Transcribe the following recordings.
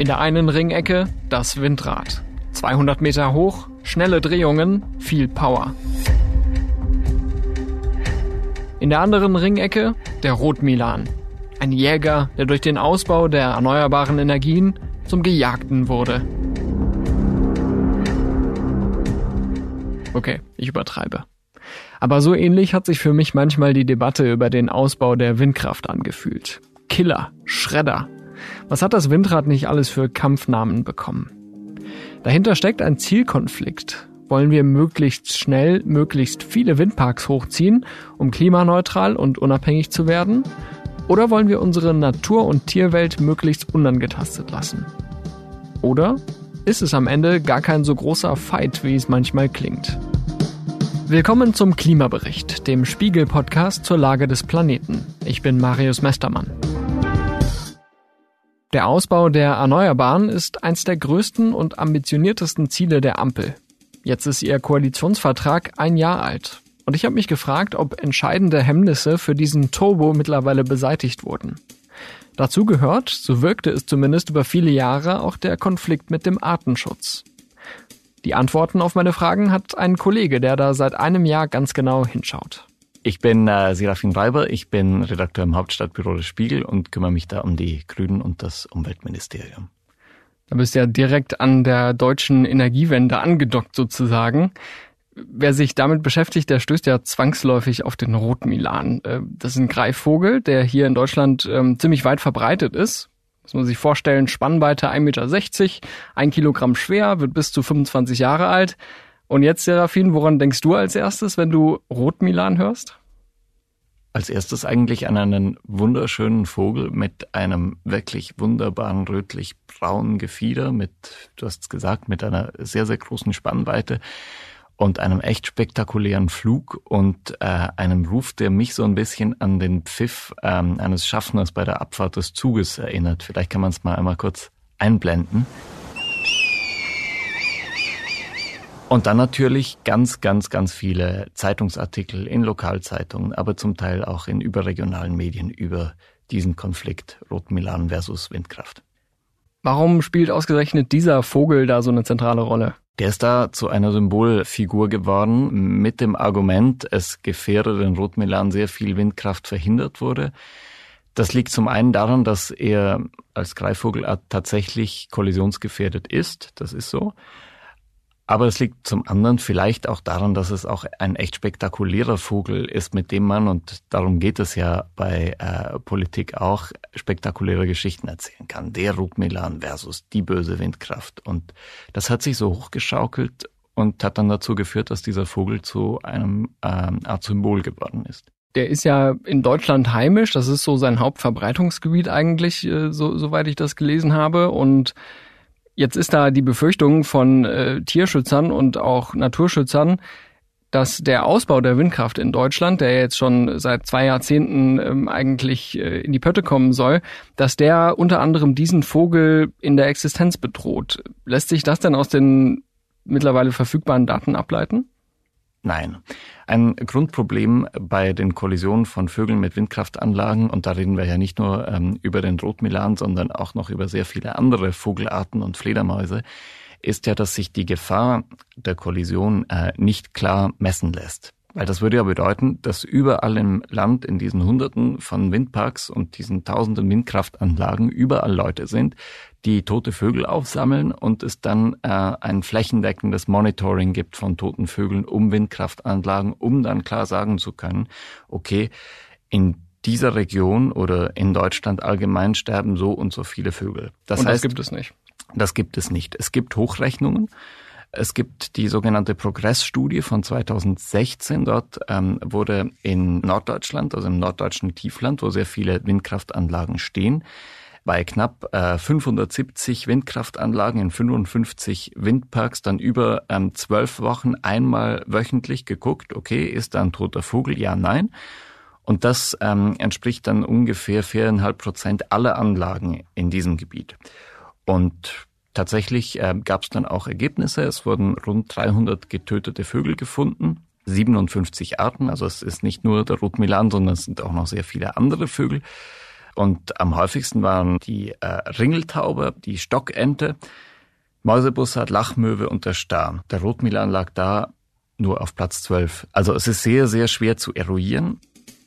In der einen Ringecke das Windrad. 200 Meter hoch, schnelle Drehungen, viel Power. In der anderen Ringecke der Rotmilan. Ein Jäger, der durch den Ausbau der erneuerbaren Energien zum Gejagten wurde. Okay, ich übertreibe. Aber so ähnlich hat sich für mich manchmal die Debatte über den Ausbau der Windkraft angefühlt. Killer, Schredder. Was hat das Windrad nicht alles für Kampfnamen bekommen? Dahinter steckt ein Zielkonflikt. Wollen wir möglichst schnell möglichst viele Windparks hochziehen, um klimaneutral und unabhängig zu werden? Oder wollen wir unsere Natur- und Tierwelt möglichst unangetastet lassen? Oder ist es am Ende gar kein so großer Fight, wie es manchmal klingt? Willkommen zum Klimabericht, dem Spiegel-Podcast zur Lage des Planeten. Ich bin Marius Mestermann. Der Ausbau der Erneuerbaren ist eins der größten und ambitioniertesten Ziele der Ampel. Jetzt ist ihr Koalitionsvertrag ein Jahr alt. Und ich habe mich gefragt, ob entscheidende Hemmnisse für diesen Turbo mittlerweile beseitigt wurden. Dazu gehört, so wirkte es zumindest über viele Jahre, auch der Konflikt mit dem Artenschutz. Die Antworten auf meine Fragen hat ein Kollege, der da seit einem Jahr ganz genau hinschaut. Ich bin äh, Serafin Reiber, ich bin Redakteur im Hauptstadtbüro des Spiegel und kümmere mich da um die Grünen und das Umweltministerium. Da bist du ja direkt an der deutschen Energiewende angedockt sozusagen. Wer sich damit beschäftigt, der stößt ja zwangsläufig auf den Rotmilan. Äh, das ist ein Greifvogel, der hier in Deutschland ähm, ziemlich weit verbreitet ist. Muss man sich vorstellen, Spannweite 1,60 Meter, ein Kilogramm schwer, wird bis zu 25 Jahre alt. Und jetzt, Serafin, woran denkst du als erstes, wenn du Rotmilan hörst? Als erstes eigentlich an einen wunderschönen Vogel mit einem wirklich wunderbaren rötlich-braunen Gefieder, mit, du hast es gesagt, mit einer sehr, sehr großen Spannweite und einem echt spektakulären Flug und äh, einem Ruf, der mich so ein bisschen an den Pfiff ähm, eines Schaffners bei der Abfahrt des Zuges erinnert. Vielleicht kann man es mal einmal kurz einblenden. Und dann natürlich ganz, ganz, ganz viele Zeitungsartikel in Lokalzeitungen, aber zum Teil auch in überregionalen Medien über diesen Konflikt Rotmilan versus Windkraft. Warum spielt ausgerechnet dieser Vogel da so eine zentrale Rolle? Der ist da zu einer Symbolfigur geworden mit dem Argument, es gefährde den Rotmilan sehr viel Windkraft verhindert wurde. Das liegt zum einen daran, dass er als Greifvogelart tatsächlich kollisionsgefährdet ist. Das ist so. Aber es liegt zum anderen vielleicht auch daran, dass es auch ein echt spektakulärer Vogel ist, mit dem man, und darum geht es ja bei äh, Politik auch, spektakuläre Geschichten erzählen kann. Der Rubmilan versus die böse Windkraft. Und das hat sich so hochgeschaukelt und hat dann dazu geführt, dass dieser Vogel zu einem ähm, Art Symbol geworden ist. Der ist ja in Deutschland heimisch, das ist so sein Hauptverbreitungsgebiet eigentlich, äh, so, soweit ich das gelesen habe. Und Jetzt ist da die Befürchtung von äh, Tierschützern und auch Naturschützern, dass der Ausbau der Windkraft in Deutschland, der jetzt schon seit zwei Jahrzehnten ähm, eigentlich äh, in die Pötte kommen soll, dass der unter anderem diesen Vogel in der Existenz bedroht. Lässt sich das denn aus den mittlerweile verfügbaren Daten ableiten? Nein. Ein Grundproblem bei den Kollisionen von Vögeln mit Windkraftanlagen, und da reden wir ja nicht nur ähm, über den Rotmilan, sondern auch noch über sehr viele andere Vogelarten und Fledermäuse, ist ja, dass sich die Gefahr der Kollision äh, nicht klar messen lässt. Weil das würde ja bedeuten, dass überall im Land in diesen Hunderten von Windparks und diesen tausenden Windkraftanlagen überall Leute sind, die tote Vögel aufsammeln und es dann äh, ein flächendeckendes Monitoring gibt von toten Vögeln um Windkraftanlagen, um dann klar sagen zu können, okay, in dieser Region oder in Deutschland allgemein sterben so und so viele Vögel. Das und heißt, das gibt es nicht. Das gibt es nicht. Es gibt Hochrechnungen es gibt die sogenannte Progress-Studie von 2016. Dort ähm, wurde in Norddeutschland, also im norddeutschen Tiefland, wo sehr viele Windkraftanlagen stehen, bei knapp äh, 570 Windkraftanlagen in 55 Windparks dann über ähm, zwölf Wochen einmal wöchentlich geguckt, okay, ist da ein toter Vogel? Ja, nein. Und das ähm, entspricht dann ungefähr viereinhalb Prozent aller Anlagen in diesem Gebiet. Und Tatsächlich äh, gab es dann auch Ergebnisse. Es wurden rund 300 getötete Vögel gefunden, 57 Arten. Also es ist nicht nur der Rotmilan, sondern es sind auch noch sehr viele andere Vögel. Und am häufigsten waren die äh, Ringeltaube, die Stockente, Mäusebussard, Lachmöwe und der Star. Der Rotmilan lag da nur auf Platz 12. Also es ist sehr, sehr schwer zu eruieren.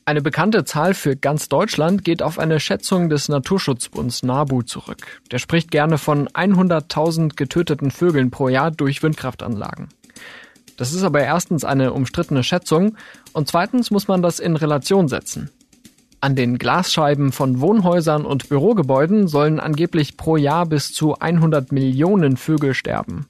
Eine bekannte Zahl für ganz Deutschland geht auf eine Schätzung des Naturschutzbunds NABU zurück. Der spricht gerne von 100.000 getöteten Vögeln pro Jahr durch Windkraftanlagen. Das ist aber erstens eine umstrittene Schätzung und zweitens muss man das in Relation setzen. An den Glasscheiben von Wohnhäusern und Bürogebäuden sollen angeblich pro Jahr bis zu 100 Millionen Vögel sterben.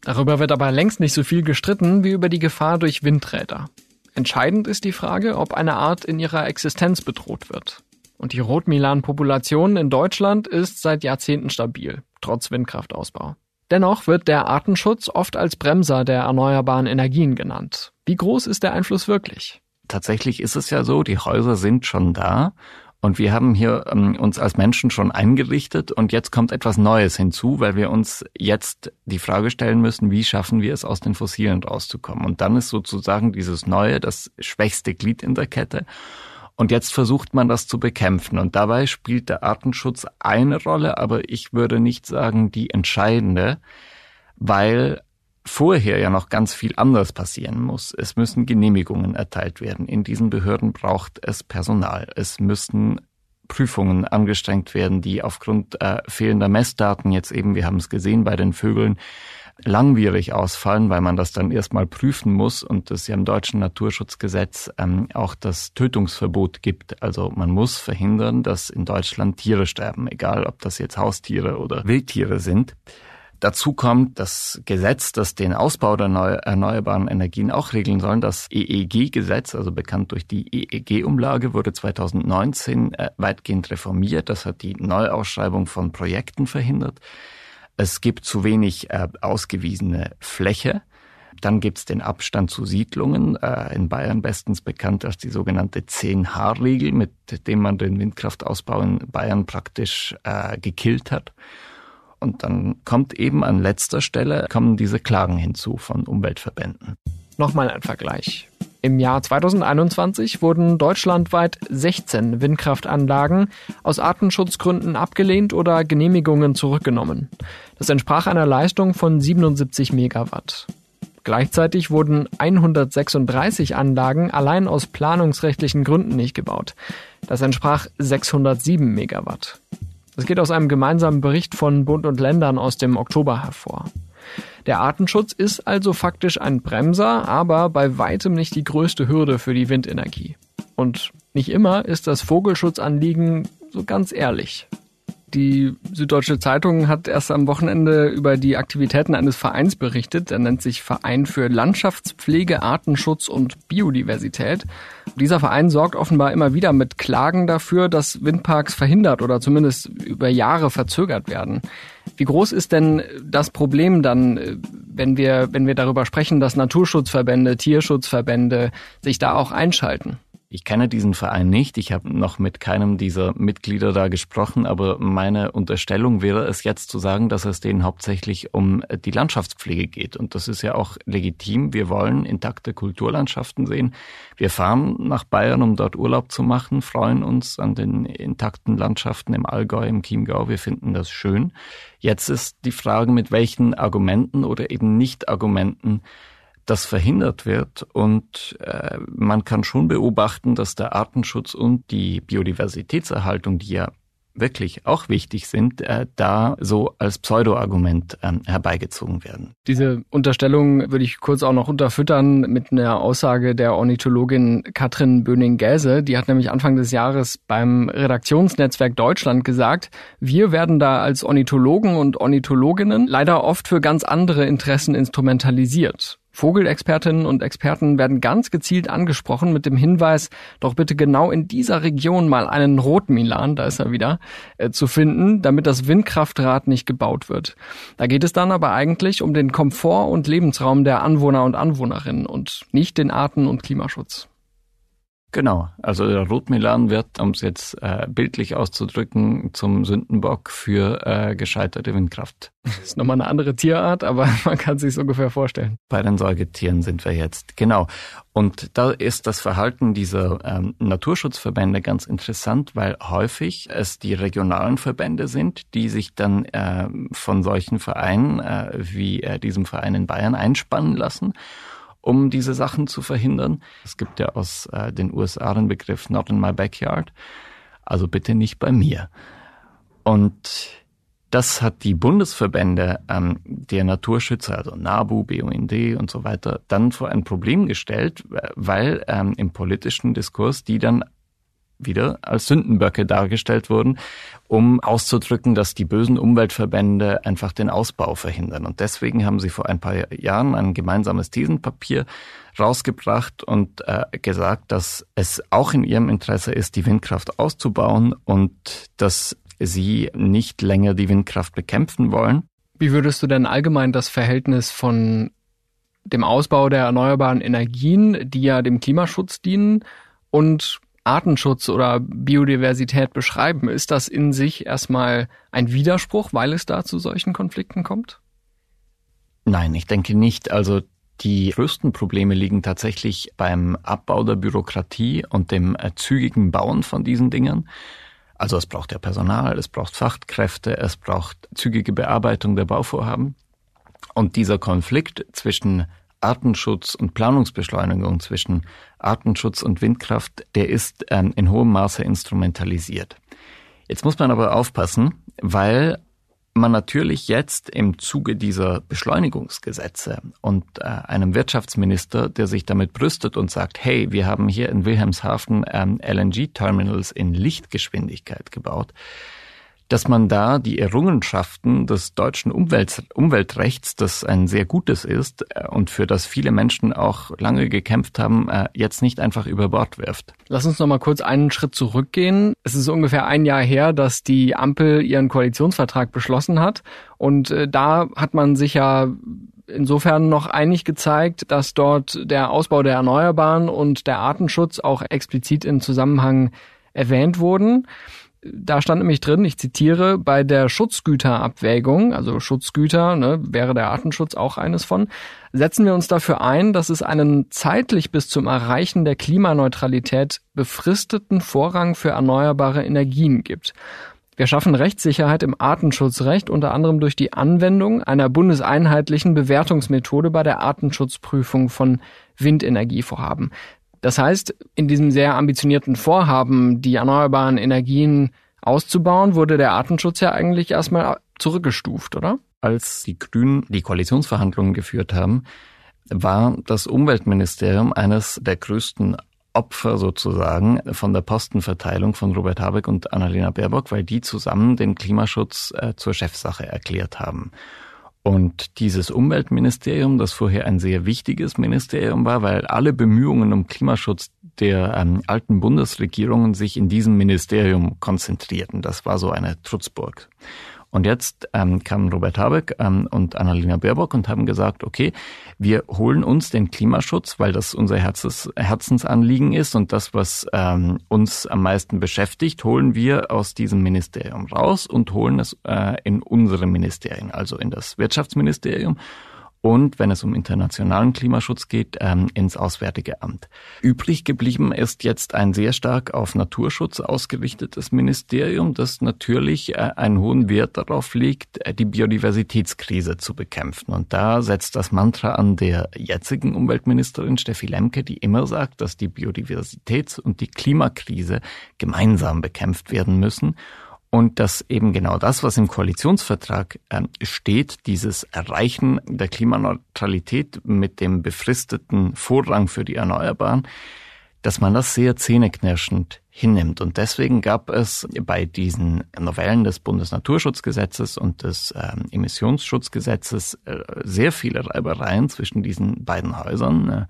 Darüber wird aber längst nicht so viel gestritten wie über die Gefahr durch Windräder. Entscheidend ist die Frage, ob eine Art in ihrer Existenz bedroht wird. Und die Rotmilan-Population in Deutschland ist seit Jahrzehnten stabil, trotz Windkraftausbau. Dennoch wird der Artenschutz oft als Bremser der erneuerbaren Energien genannt. Wie groß ist der Einfluss wirklich? Tatsächlich ist es ja so, die Häuser sind schon da und wir haben hier ähm, uns als Menschen schon eingerichtet und jetzt kommt etwas Neues hinzu, weil wir uns jetzt die Frage stellen müssen, wie schaffen wir es, aus den Fossilen rauszukommen. Und dann ist sozusagen dieses Neue das schwächste Glied in der Kette. Und jetzt versucht man das zu bekämpfen. Und dabei spielt der Artenschutz eine Rolle, aber ich würde nicht sagen die entscheidende, weil vorher ja noch ganz viel anders passieren muss. Es müssen Genehmigungen erteilt werden. In diesen Behörden braucht es Personal. Es müssen Prüfungen angestrengt werden, die aufgrund äh, fehlender Messdaten jetzt eben, wir haben es gesehen bei den Vögeln, langwierig ausfallen, weil man das dann erstmal prüfen muss und es ja im deutschen Naturschutzgesetz ähm, auch das Tötungsverbot gibt. Also man muss verhindern, dass in Deutschland Tiere sterben, egal ob das jetzt Haustiere oder Wildtiere sind. Dazu kommt das Gesetz, das den Ausbau der erneuerbaren Energien auch regeln soll. Das EEG-Gesetz, also bekannt durch die EEG-Umlage, wurde 2019 äh, weitgehend reformiert. Das hat die Neuausschreibung von Projekten verhindert. Es gibt zu wenig äh, ausgewiesene Fläche. Dann gibt's den Abstand zu Siedlungen, äh, in Bayern bestens bekannt als die sogenannte 10-H-Regel, mit dem man den Windkraftausbau in Bayern praktisch äh, gekillt hat. Und dann kommt eben an letzter Stelle, kommen diese Klagen hinzu von Umweltverbänden. Nochmal ein Vergleich. Im Jahr 2021 wurden deutschlandweit 16 Windkraftanlagen aus Artenschutzgründen abgelehnt oder Genehmigungen zurückgenommen. Das entsprach einer Leistung von 77 Megawatt. Gleichzeitig wurden 136 Anlagen allein aus planungsrechtlichen Gründen nicht gebaut. Das entsprach 607 Megawatt. Das geht aus einem gemeinsamen Bericht von Bund und Ländern aus dem Oktober hervor. Der Artenschutz ist also faktisch ein Bremser, aber bei weitem nicht die größte Hürde für die Windenergie. Und nicht immer ist das Vogelschutzanliegen so ganz ehrlich. Die Süddeutsche Zeitung hat erst am Wochenende über die Aktivitäten eines Vereins berichtet. Der nennt sich Verein für Landschaftspflege, Artenschutz und Biodiversität. Dieser Verein sorgt offenbar immer wieder mit Klagen dafür, dass Windparks verhindert oder zumindest über Jahre verzögert werden. Wie groß ist denn das Problem dann, wenn wir, wenn wir darüber sprechen, dass Naturschutzverbände, Tierschutzverbände sich da auch einschalten? Ich kenne diesen Verein nicht. Ich habe noch mit keinem dieser Mitglieder da gesprochen, aber meine Unterstellung wäre es jetzt zu sagen, dass es denen hauptsächlich um die Landschaftspflege geht. Und das ist ja auch legitim. Wir wollen intakte Kulturlandschaften sehen. Wir fahren nach Bayern, um dort Urlaub zu machen, freuen uns an den intakten Landschaften im Allgäu, im Chiemgau. Wir finden das schön. Jetzt ist die Frage, mit welchen Argumenten oder eben Nicht-Argumenten das verhindert wird. Und äh, man kann schon beobachten, dass der Artenschutz und die Biodiversitätserhaltung, die ja wirklich auch wichtig sind, äh, da so als Pseudo-Argument ähm, herbeigezogen werden. Diese Unterstellung würde ich kurz auch noch unterfüttern mit einer Aussage der Ornithologin Katrin Böning-Gäse. Die hat nämlich Anfang des Jahres beim Redaktionsnetzwerk Deutschland gesagt, wir werden da als Ornithologen und Ornithologinnen leider oft für ganz andere Interessen instrumentalisiert. Vogelexpertinnen und Experten werden ganz gezielt angesprochen mit dem Hinweis, doch bitte genau in dieser Region mal einen Rotmilan, da ist er wieder, äh, zu finden, damit das Windkraftrad nicht gebaut wird. Da geht es dann aber eigentlich um den Komfort und Lebensraum der Anwohner und Anwohnerinnen und nicht den Arten- und Klimaschutz. Genau, also der Rotmilan wird, um es jetzt äh, bildlich auszudrücken, zum Sündenbock für äh, gescheiterte Windkraft. Das ist nochmal eine andere Tierart, aber man kann sich ungefähr vorstellen. Bei den Säugetieren sind wir jetzt, genau. Und da ist das Verhalten dieser ähm, Naturschutzverbände ganz interessant, weil häufig es die regionalen Verbände sind, die sich dann äh, von solchen Vereinen äh, wie äh, diesem Verein in Bayern einspannen lassen um diese Sachen zu verhindern. Es gibt ja aus äh, den USA den Begriff Not in my backyard, also bitte nicht bei mir. Und das hat die Bundesverbände ähm, der Naturschützer, also NABU, BUND und so weiter, dann vor ein Problem gestellt, weil ähm, im politischen Diskurs die dann wieder als Sündenböcke dargestellt wurden, um auszudrücken, dass die bösen Umweltverbände einfach den Ausbau verhindern. Und deswegen haben sie vor ein paar Jahren ein gemeinsames Thesenpapier rausgebracht und äh, gesagt, dass es auch in ihrem Interesse ist, die Windkraft auszubauen und dass sie nicht länger die Windkraft bekämpfen wollen. Wie würdest du denn allgemein das Verhältnis von dem Ausbau der erneuerbaren Energien, die ja dem Klimaschutz dienen, und Artenschutz oder Biodiversität beschreiben. Ist das in sich erstmal ein Widerspruch, weil es da zu solchen Konflikten kommt? Nein, ich denke nicht. Also die größten Probleme liegen tatsächlich beim Abbau der Bürokratie und dem äh, zügigen Bauen von diesen Dingen. Also es braucht ja Personal, es braucht Fachkräfte, es braucht zügige Bearbeitung der Bauvorhaben. Und dieser Konflikt zwischen Artenschutz und Planungsbeschleunigung zwischen Artenschutz und Windkraft, der ist ähm, in hohem Maße instrumentalisiert. Jetzt muss man aber aufpassen, weil man natürlich jetzt im Zuge dieser Beschleunigungsgesetze und äh, einem Wirtschaftsminister, der sich damit brüstet und sagt, hey, wir haben hier in Wilhelmshaven ähm, LNG-Terminals in Lichtgeschwindigkeit gebaut, dass man da die Errungenschaften des deutschen Umwelt Umweltrechts, das ein sehr gutes ist äh, und für das viele Menschen auch lange gekämpft haben, äh, jetzt nicht einfach über Bord wirft. Lass uns noch mal kurz einen Schritt zurückgehen. Es ist ungefähr ein Jahr her, dass die Ampel ihren Koalitionsvertrag beschlossen hat und äh, da hat man sich ja insofern noch einig gezeigt, dass dort der Ausbau der Erneuerbaren und der Artenschutz auch explizit in Zusammenhang erwähnt wurden da stand nämlich drin, ich zitiere, bei der Schutzgüterabwägung, also Schutzgüter, ne, wäre der Artenschutz auch eines von, setzen wir uns dafür ein, dass es einen zeitlich bis zum Erreichen der Klimaneutralität befristeten Vorrang für erneuerbare Energien gibt. Wir schaffen Rechtssicherheit im Artenschutzrecht unter anderem durch die Anwendung einer bundeseinheitlichen Bewertungsmethode bei der Artenschutzprüfung von Windenergievorhaben. Das heißt, in diesem sehr ambitionierten Vorhaben, die erneuerbaren Energien auszubauen, wurde der Artenschutz ja eigentlich erstmal zurückgestuft, oder? Als die Grünen die Koalitionsverhandlungen geführt haben, war das Umweltministerium eines der größten Opfer sozusagen von der Postenverteilung von Robert Habeck und Annalena Baerbock, weil die zusammen den Klimaschutz äh, zur Chefsache erklärt haben. Und dieses Umweltministerium, das vorher ein sehr wichtiges Ministerium war, weil alle Bemühungen um Klimaschutz der ähm, alten Bundesregierungen sich in diesem Ministerium konzentrierten. Das war so eine Trutzburg. Und jetzt ähm, kamen Robert Habeck ähm, und Annalena Baerbock und haben gesagt, okay, wir holen uns den Klimaschutz, weil das unser Herzens, Herzensanliegen ist und das, was ähm, uns am meisten beschäftigt, holen wir aus diesem Ministerium raus und holen es äh, in unsere Ministerien, also in das Wirtschaftsministerium und wenn es um internationalen Klimaschutz geht, ähm, ins Auswärtige Amt. Übrig geblieben ist jetzt ein sehr stark auf Naturschutz ausgerichtetes Ministerium, das natürlich äh, einen hohen Wert darauf legt, äh, die Biodiversitätskrise zu bekämpfen. Und da setzt das Mantra an der jetzigen Umweltministerin Steffi Lemke, die immer sagt, dass die Biodiversitäts- und die Klimakrise gemeinsam bekämpft werden müssen und dass eben genau das, was im Koalitionsvertrag äh, steht, dieses Erreichen der Klimaneutralität mit dem befristeten Vorrang für die Erneuerbaren, dass man das sehr zähneknirschend hinnimmt. Und deswegen gab es bei diesen Novellen des Bundesnaturschutzgesetzes und des äh, Emissionsschutzgesetzes äh, sehr viele Reibereien zwischen diesen beiden Häusern.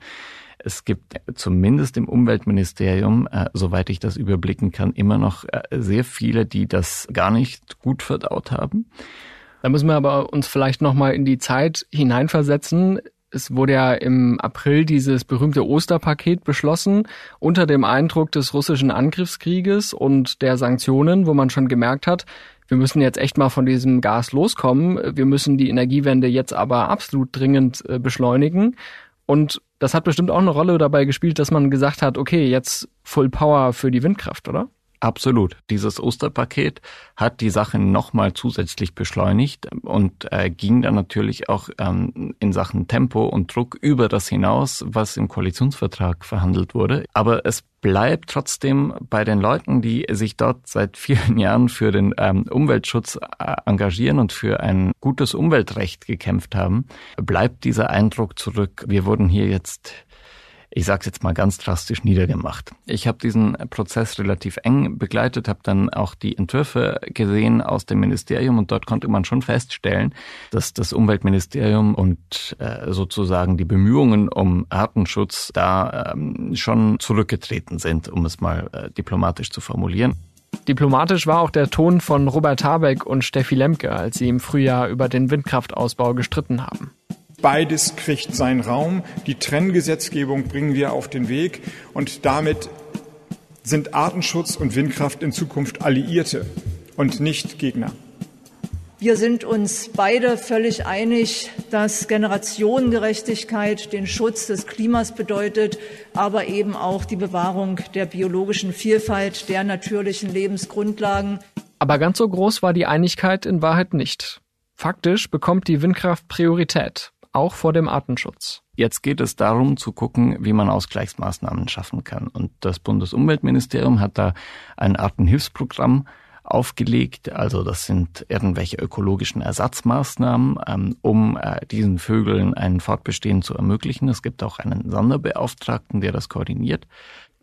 Es gibt zumindest im Umweltministerium, äh, soweit ich das überblicken kann, immer noch äh, sehr viele, die das gar nicht gut verdaut haben. Da müssen wir aber uns vielleicht nochmal in die Zeit hineinversetzen. Es wurde ja im April dieses berühmte Osterpaket beschlossen unter dem Eindruck des russischen Angriffskrieges und der Sanktionen, wo man schon gemerkt hat, wir müssen jetzt echt mal von diesem Gas loskommen. Wir müssen die Energiewende jetzt aber absolut dringend äh, beschleunigen. Und das hat bestimmt auch eine Rolle dabei gespielt, dass man gesagt hat, okay, jetzt Full Power für die Windkraft, oder? Absolut. Dieses Osterpaket hat die Sache nochmal zusätzlich beschleunigt und äh, ging dann natürlich auch ähm, in Sachen Tempo und Druck über das hinaus, was im Koalitionsvertrag verhandelt wurde. Aber es bleibt trotzdem bei den Leuten, die sich dort seit vielen Jahren für den ähm, Umweltschutz äh, engagieren und für ein gutes Umweltrecht gekämpft haben, bleibt dieser Eindruck zurück. Wir wurden hier jetzt ich sage jetzt mal ganz drastisch, niedergemacht. Ich habe diesen Prozess relativ eng begleitet, habe dann auch die Entwürfe gesehen aus dem Ministerium und dort konnte man schon feststellen, dass das Umweltministerium und äh, sozusagen die Bemühungen um Artenschutz da ähm, schon zurückgetreten sind, um es mal äh, diplomatisch zu formulieren. Diplomatisch war auch der Ton von Robert Habeck und Steffi Lemke, als sie im Frühjahr über den Windkraftausbau gestritten haben. Beides kriegt seinen Raum. Die Trenngesetzgebung bringen wir auf den Weg und damit sind Artenschutz und Windkraft in Zukunft Alliierte und nicht Gegner. Wir sind uns beide völlig einig, dass Generationengerechtigkeit den Schutz des Klimas bedeutet, aber eben auch die Bewahrung der biologischen Vielfalt, der natürlichen Lebensgrundlagen. Aber ganz so groß war die Einigkeit in Wahrheit nicht. Faktisch bekommt die Windkraft Priorität auch vor dem Artenschutz. Jetzt geht es darum zu gucken, wie man Ausgleichsmaßnahmen schaffen kann. Und das Bundesumweltministerium hat da ein Artenhilfsprogramm aufgelegt. Also das sind irgendwelche ökologischen Ersatzmaßnahmen, ähm, um äh, diesen Vögeln ein Fortbestehen zu ermöglichen. Es gibt auch einen Sonderbeauftragten, der das koordiniert.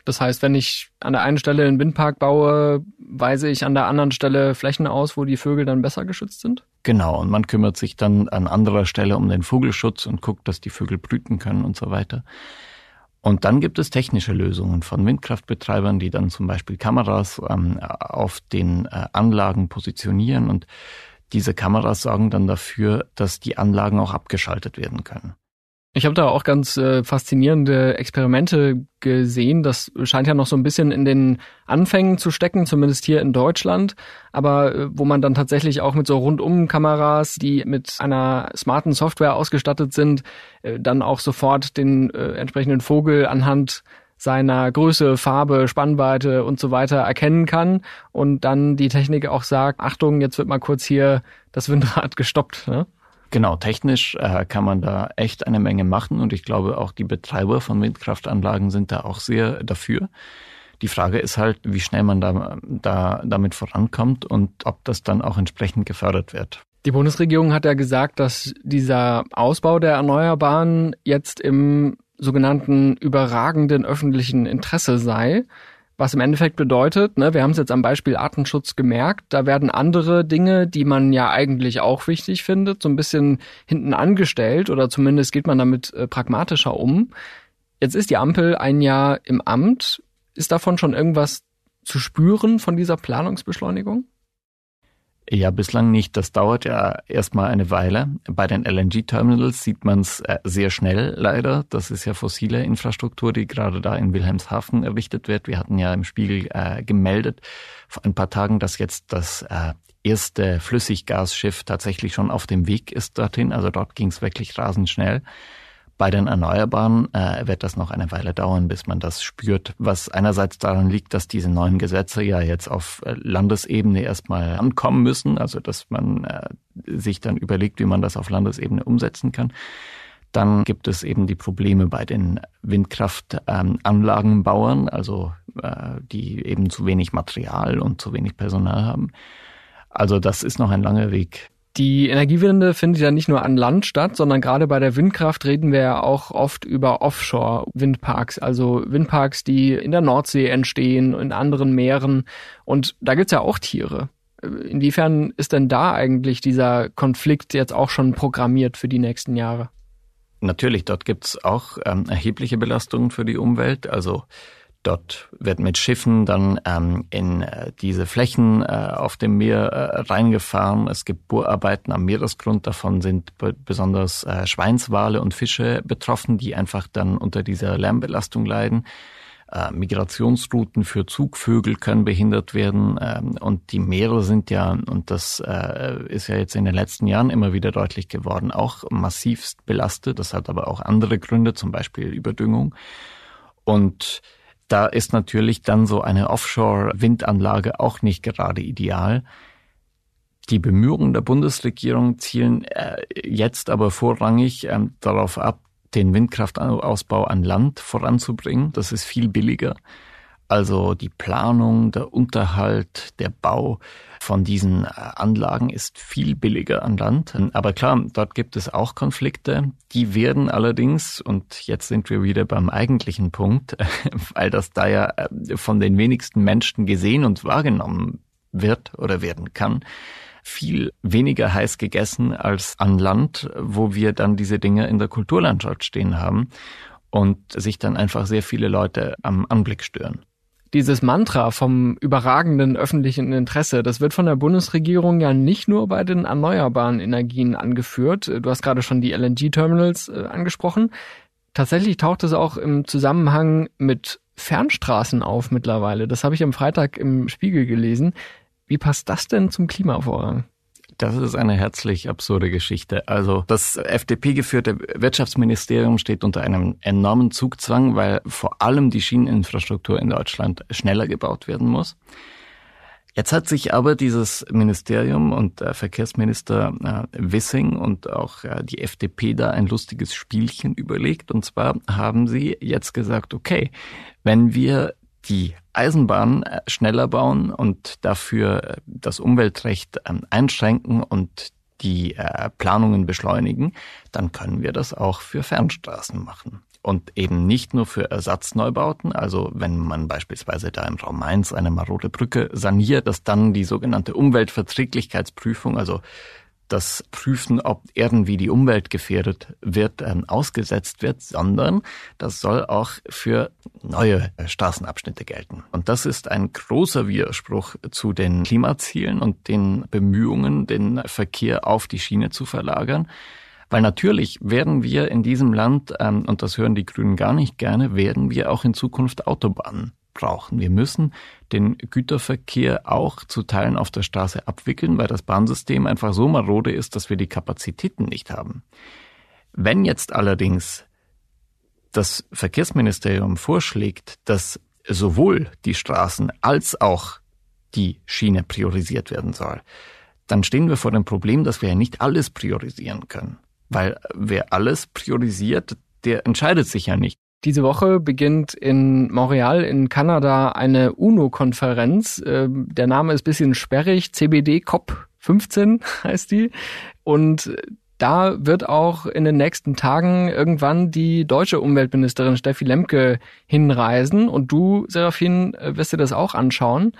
Das heißt, wenn ich an der einen Stelle einen Windpark baue, weise ich an der anderen Stelle Flächen aus, wo die Vögel dann besser geschützt sind? Genau, und man kümmert sich dann an anderer Stelle um den Vogelschutz und guckt, dass die Vögel brüten können und so weiter. Und dann gibt es technische Lösungen von Windkraftbetreibern, die dann zum Beispiel Kameras ähm, auf den äh, Anlagen positionieren und diese Kameras sorgen dann dafür, dass die Anlagen auch abgeschaltet werden können. Ich habe da auch ganz äh, faszinierende Experimente gesehen. Das scheint ja noch so ein bisschen in den Anfängen zu stecken, zumindest hier in Deutschland. Aber äh, wo man dann tatsächlich auch mit so Rundum-Kameras, die mit einer smarten Software ausgestattet sind, äh, dann auch sofort den äh, entsprechenden Vogel anhand seiner Größe, Farbe, Spannweite und so weiter erkennen kann und dann die Technik auch sagt, Achtung, jetzt wird mal kurz hier das Windrad gestoppt. Ne? Genau, technisch äh, kann man da echt eine Menge machen und ich glaube auch die Betreiber von Windkraftanlagen sind da auch sehr dafür. Die Frage ist halt, wie schnell man da, da damit vorankommt und ob das dann auch entsprechend gefördert wird. Die Bundesregierung hat ja gesagt, dass dieser Ausbau der Erneuerbaren jetzt im sogenannten überragenden öffentlichen Interesse sei. Was im Endeffekt bedeutet, ne, wir haben es jetzt am Beispiel Artenschutz gemerkt, da werden andere Dinge, die man ja eigentlich auch wichtig findet, so ein bisschen hinten angestellt oder zumindest geht man damit äh, pragmatischer um. Jetzt ist die Ampel ein Jahr im Amt. Ist davon schon irgendwas zu spüren von dieser Planungsbeschleunigung? Ja, bislang nicht. Das dauert ja erstmal eine Weile. Bei den LNG-Terminals sieht man es äh, sehr schnell leider. Das ist ja fossile Infrastruktur, die gerade da in Wilhelmshaven errichtet wird. Wir hatten ja im Spiegel äh, gemeldet vor ein paar Tagen, dass jetzt das äh, erste Flüssiggasschiff tatsächlich schon auf dem Weg ist dorthin. Also dort ging es wirklich rasend schnell. Bei den Erneuerbaren äh, wird das noch eine Weile dauern, bis man das spürt, was einerseits daran liegt, dass diese neuen Gesetze ja jetzt auf äh, Landesebene erstmal ankommen müssen, also dass man äh, sich dann überlegt, wie man das auf Landesebene umsetzen kann. Dann gibt es eben die Probleme bei den Windkraftanlagenbauern, ähm, also äh, die eben zu wenig Material und zu wenig Personal haben. Also das ist noch ein langer Weg. Die Energiewende findet ja nicht nur an Land statt, sondern gerade bei der Windkraft reden wir ja auch oft über Offshore-Windparks, also Windparks, die in der Nordsee entstehen, in anderen Meeren. Und da gibt's ja auch Tiere. Inwiefern ist denn da eigentlich dieser Konflikt jetzt auch schon programmiert für die nächsten Jahre? Natürlich, dort gibt's auch ähm, erhebliche Belastungen für die Umwelt. Also Dort wird mit Schiffen dann ähm, in äh, diese Flächen äh, auf dem Meer äh, reingefahren. Es gibt Bohrarbeiten am Meeresgrund. Davon sind besonders äh, Schweinswale und Fische betroffen, die einfach dann unter dieser Lärmbelastung leiden. Äh, Migrationsrouten für Zugvögel können behindert werden ähm, und die Meere sind ja, und das äh, ist ja jetzt in den letzten Jahren immer wieder deutlich geworden, auch massivst belastet. Das hat aber auch andere Gründe, zum Beispiel Überdüngung. Und da ist natürlich dann so eine Offshore-Windanlage auch nicht gerade ideal. Die Bemühungen der Bundesregierung zielen äh, jetzt aber vorrangig ähm, darauf ab, den Windkraftausbau an Land voranzubringen. Das ist viel billiger. Also die Planung, der Unterhalt, der Bau von diesen äh, Anlagen ist viel billiger an Land. Aber klar, dort gibt es auch Konflikte. Die werden allerdings, und jetzt sind wir wieder beim eigentlichen Punkt, weil das da ja äh, von den wenigsten Menschen gesehen und wahrgenommen wird oder werden kann, viel weniger heiß gegessen als an Land, wo wir dann diese Dinge in der Kulturlandschaft stehen haben und sich dann einfach sehr viele Leute am Anblick stören. Dieses Mantra vom überragenden öffentlichen Interesse, das wird von der Bundesregierung ja nicht nur bei den erneuerbaren Energien angeführt. Du hast gerade schon die LNG-Terminals äh, angesprochen. Tatsächlich taucht es auch im Zusammenhang mit Fernstraßen auf mittlerweile. Das habe ich am Freitag im Spiegel gelesen. Wie passt das denn zum Klimavorrang? Das ist eine herzlich absurde Geschichte. Also das FDP-geführte Wirtschaftsministerium steht unter einem enormen Zugzwang, weil vor allem die Schieneninfrastruktur in Deutschland schneller gebaut werden muss. Jetzt hat sich aber dieses Ministerium und der Verkehrsminister äh, Wissing und auch äh, die FDP da ein lustiges Spielchen überlegt. Und zwar haben sie jetzt gesagt, okay, wenn wir die Eisenbahn äh, schneller bauen und dafür äh, das Umweltrecht ähm, einschränken und die äh, Planungen beschleunigen, dann können wir das auch für Fernstraßen machen. Und eben nicht nur für Ersatzneubauten, also wenn man beispielsweise da im Raum Mainz eine marode Brücke saniert, dass dann die sogenannte Umweltverträglichkeitsprüfung, also das Prüfen, ob irgendwie die Umwelt gefährdet wird, ähm, ausgesetzt wird, sondern das soll auch für neue äh, Straßenabschnitte gelten. Und das ist ein großer Widerspruch zu den Klimazielen und den Bemühungen, den Verkehr auf die Schiene zu verlagern. Weil natürlich werden wir in diesem Land, ähm, und das hören die Grünen gar nicht gerne, werden wir auch in Zukunft Autobahnen brauchen. Wir müssen den Güterverkehr auch zu Teilen auf der Straße abwickeln, weil das Bahnsystem einfach so marode ist, dass wir die Kapazitäten nicht haben. Wenn jetzt allerdings das Verkehrsministerium vorschlägt, dass sowohl die Straßen als auch die Schiene priorisiert werden soll, dann stehen wir vor dem Problem, dass wir ja nicht alles priorisieren können. Weil wer alles priorisiert, der entscheidet sich ja nicht. Diese Woche beginnt in Montreal in Kanada eine UNO-Konferenz. Ähm, der Name ist bisschen sperrig. CBD COP 15 heißt die. Und da wird auch in den nächsten Tagen irgendwann die deutsche Umweltministerin Steffi Lemke hinreisen. Und du, Serafin, wirst dir das auch anschauen.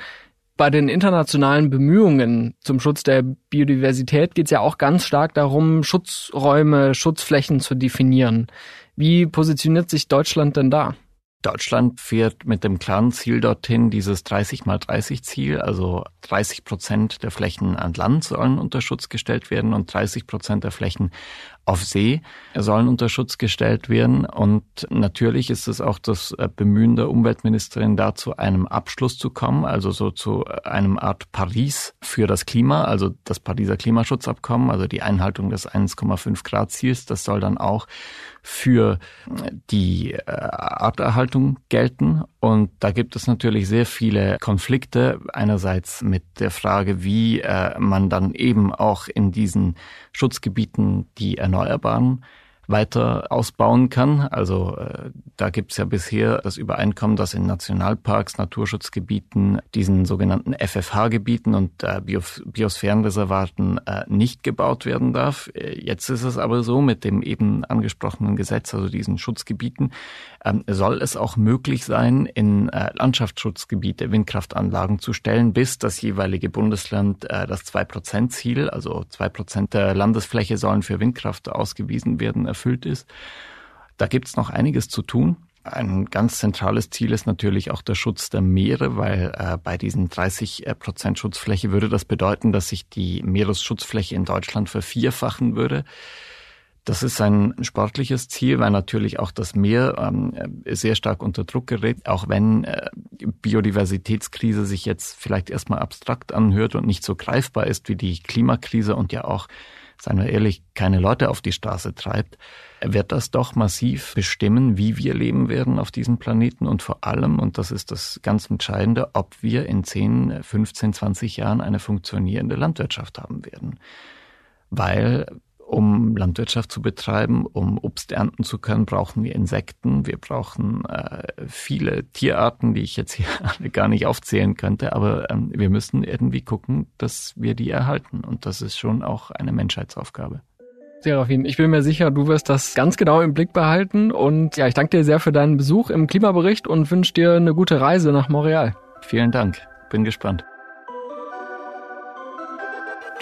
Bei den internationalen Bemühungen zum Schutz der Biodiversität geht es ja auch ganz stark darum, Schutzräume, Schutzflächen zu definieren. Wie positioniert sich Deutschland denn da? Deutschland fährt mit dem klaren Ziel dorthin, dieses 30 mal 30 Ziel, also 30 Prozent der Flächen an Land sollen unter Schutz gestellt werden und 30 Prozent der Flächen auf See sollen unter Schutz gestellt werden. Und natürlich ist es auch das äh, Bemühen der Umweltministerin da zu einem Abschluss zu kommen, also so zu einem Art Paris für das Klima, also das Pariser Klimaschutzabkommen, also die Einhaltung des 1,5 Grad Ziels. Das soll dann auch für die äh, Arterhaltung gelten. Und da gibt es natürlich sehr viele Konflikte. Einerseits mit der Frage, wie äh, man dann eben auch in diesen Schutzgebieten die Erneuerbaren weiter ausbauen kann. Also äh, da gibt es ja bisher das Übereinkommen, dass in Nationalparks, Naturschutzgebieten, diesen sogenannten FFH-Gebieten und äh, Bios Biosphärenreservaten äh, nicht gebaut werden darf. Äh, jetzt ist es aber so, mit dem eben angesprochenen Gesetz, also diesen Schutzgebieten, ähm, soll es auch möglich sein, in äh, Landschaftsschutzgebiete Windkraftanlagen zu stellen, bis das jeweilige Bundesland äh, das 2-Prozent-Ziel, also 2 Prozent der Landesfläche sollen für Windkraft ausgewiesen werden, erfüllt ist. Da gibt's noch einiges zu tun. Ein ganz zentrales Ziel ist natürlich auch der Schutz der Meere, weil äh, bei diesen 30 äh, Prozent Schutzfläche würde das bedeuten, dass sich die Meeresschutzfläche in Deutschland vervierfachen würde. Das ist ein sportliches Ziel, weil natürlich auch das Meer ähm, sehr stark unter Druck gerät, auch wenn äh, Biodiversitätskrise sich jetzt vielleicht erstmal abstrakt anhört und nicht so greifbar ist wie die Klimakrise und ja auch, seien wir ehrlich, keine Leute auf die Straße treibt, wird das doch massiv bestimmen, wie wir leben werden auf diesem Planeten und vor allem, und das ist das ganz Entscheidende, ob wir in 10, 15, 20 Jahren eine funktionierende Landwirtschaft haben werden. Weil um Landwirtschaft zu betreiben, um Obst ernten zu können, brauchen wir Insekten, wir brauchen äh, viele Tierarten, die ich jetzt hier alle gar nicht aufzählen könnte, aber ähm, wir müssen irgendwie gucken, dass wir die erhalten. Und das ist schon auch eine Menschheitsaufgabe. Serafin, ich bin mir sicher, du wirst das ganz genau im Blick behalten. Und ja, ich danke dir sehr für deinen Besuch im Klimabericht und wünsche dir eine gute Reise nach Montreal. Vielen Dank. Bin gespannt.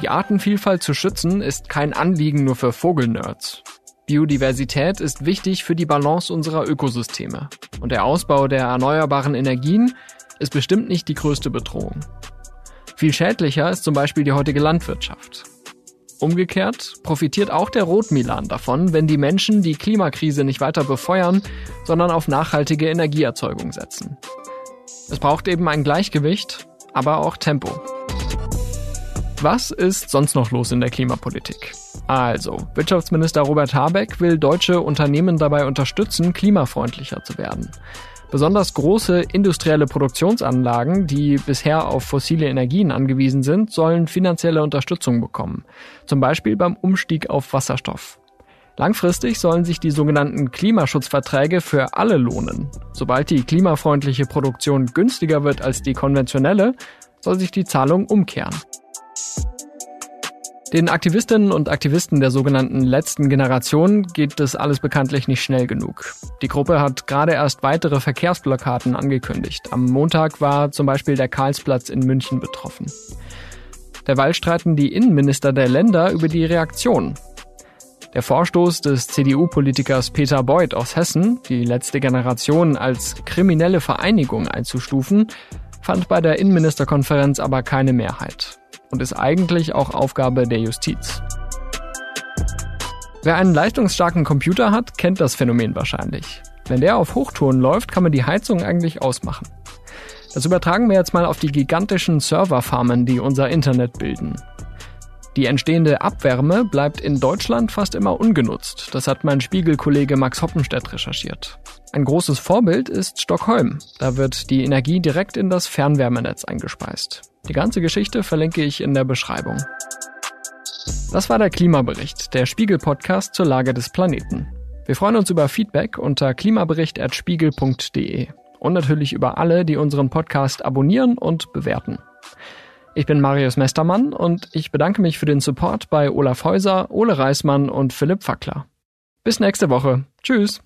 Die Artenvielfalt zu schützen ist kein Anliegen nur für Vogelnerds. Biodiversität ist wichtig für die Balance unserer Ökosysteme. Und der Ausbau der erneuerbaren Energien ist bestimmt nicht die größte Bedrohung. Viel schädlicher ist zum Beispiel die heutige Landwirtschaft. Umgekehrt profitiert auch der Rotmilan davon, wenn die Menschen die Klimakrise nicht weiter befeuern, sondern auf nachhaltige Energieerzeugung setzen. Es braucht eben ein Gleichgewicht, aber auch Tempo. Was ist sonst noch los in der Klimapolitik? Also, Wirtschaftsminister Robert Habeck will deutsche Unternehmen dabei unterstützen, klimafreundlicher zu werden. Besonders große industrielle Produktionsanlagen, die bisher auf fossile Energien angewiesen sind, sollen finanzielle Unterstützung bekommen. Zum Beispiel beim Umstieg auf Wasserstoff. Langfristig sollen sich die sogenannten Klimaschutzverträge für alle lohnen. Sobald die klimafreundliche Produktion günstiger wird als die konventionelle, soll sich die Zahlung umkehren. Den Aktivistinnen und Aktivisten der sogenannten letzten Generation geht das alles bekanntlich nicht schnell genug. Die Gruppe hat gerade erst weitere Verkehrsblockaden angekündigt. Am Montag war zum Beispiel der Karlsplatz in München betroffen. Derweil streiten die Innenminister der Länder über die Reaktion. Der Vorstoß des CDU-Politikers Peter Beuth aus Hessen, die letzte Generation als kriminelle Vereinigung einzustufen, fand bei der Innenministerkonferenz aber keine Mehrheit und ist eigentlich auch Aufgabe der Justiz. Wer einen leistungsstarken Computer hat, kennt das Phänomen wahrscheinlich. Wenn der auf Hochtouren läuft, kann man die Heizung eigentlich ausmachen. Das übertragen wir jetzt mal auf die gigantischen Serverfarmen, die unser Internet bilden. Die entstehende Abwärme bleibt in Deutschland fast immer ungenutzt. Das hat mein Spiegelkollege Max Hoppenstedt recherchiert. Ein großes Vorbild ist Stockholm. Da wird die Energie direkt in das Fernwärmenetz eingespeist. Die ganze Geschichte verlinke ich in der Beschreibung. Das war der Klimabericht, der Spiegel-Podcast zur Lage des Planeten. Wir freuen uns über Feedback unter klimabericht.spiegel.de und natürlich über alle, die unseren Podcast abonnieren und bewerten. Ich bin Marius Mestermann und ich bedanke mich für den Support bei Olaf Häuser, Ole Reismann und Philipp Fackler. Bis nächste Woche. Tschüss.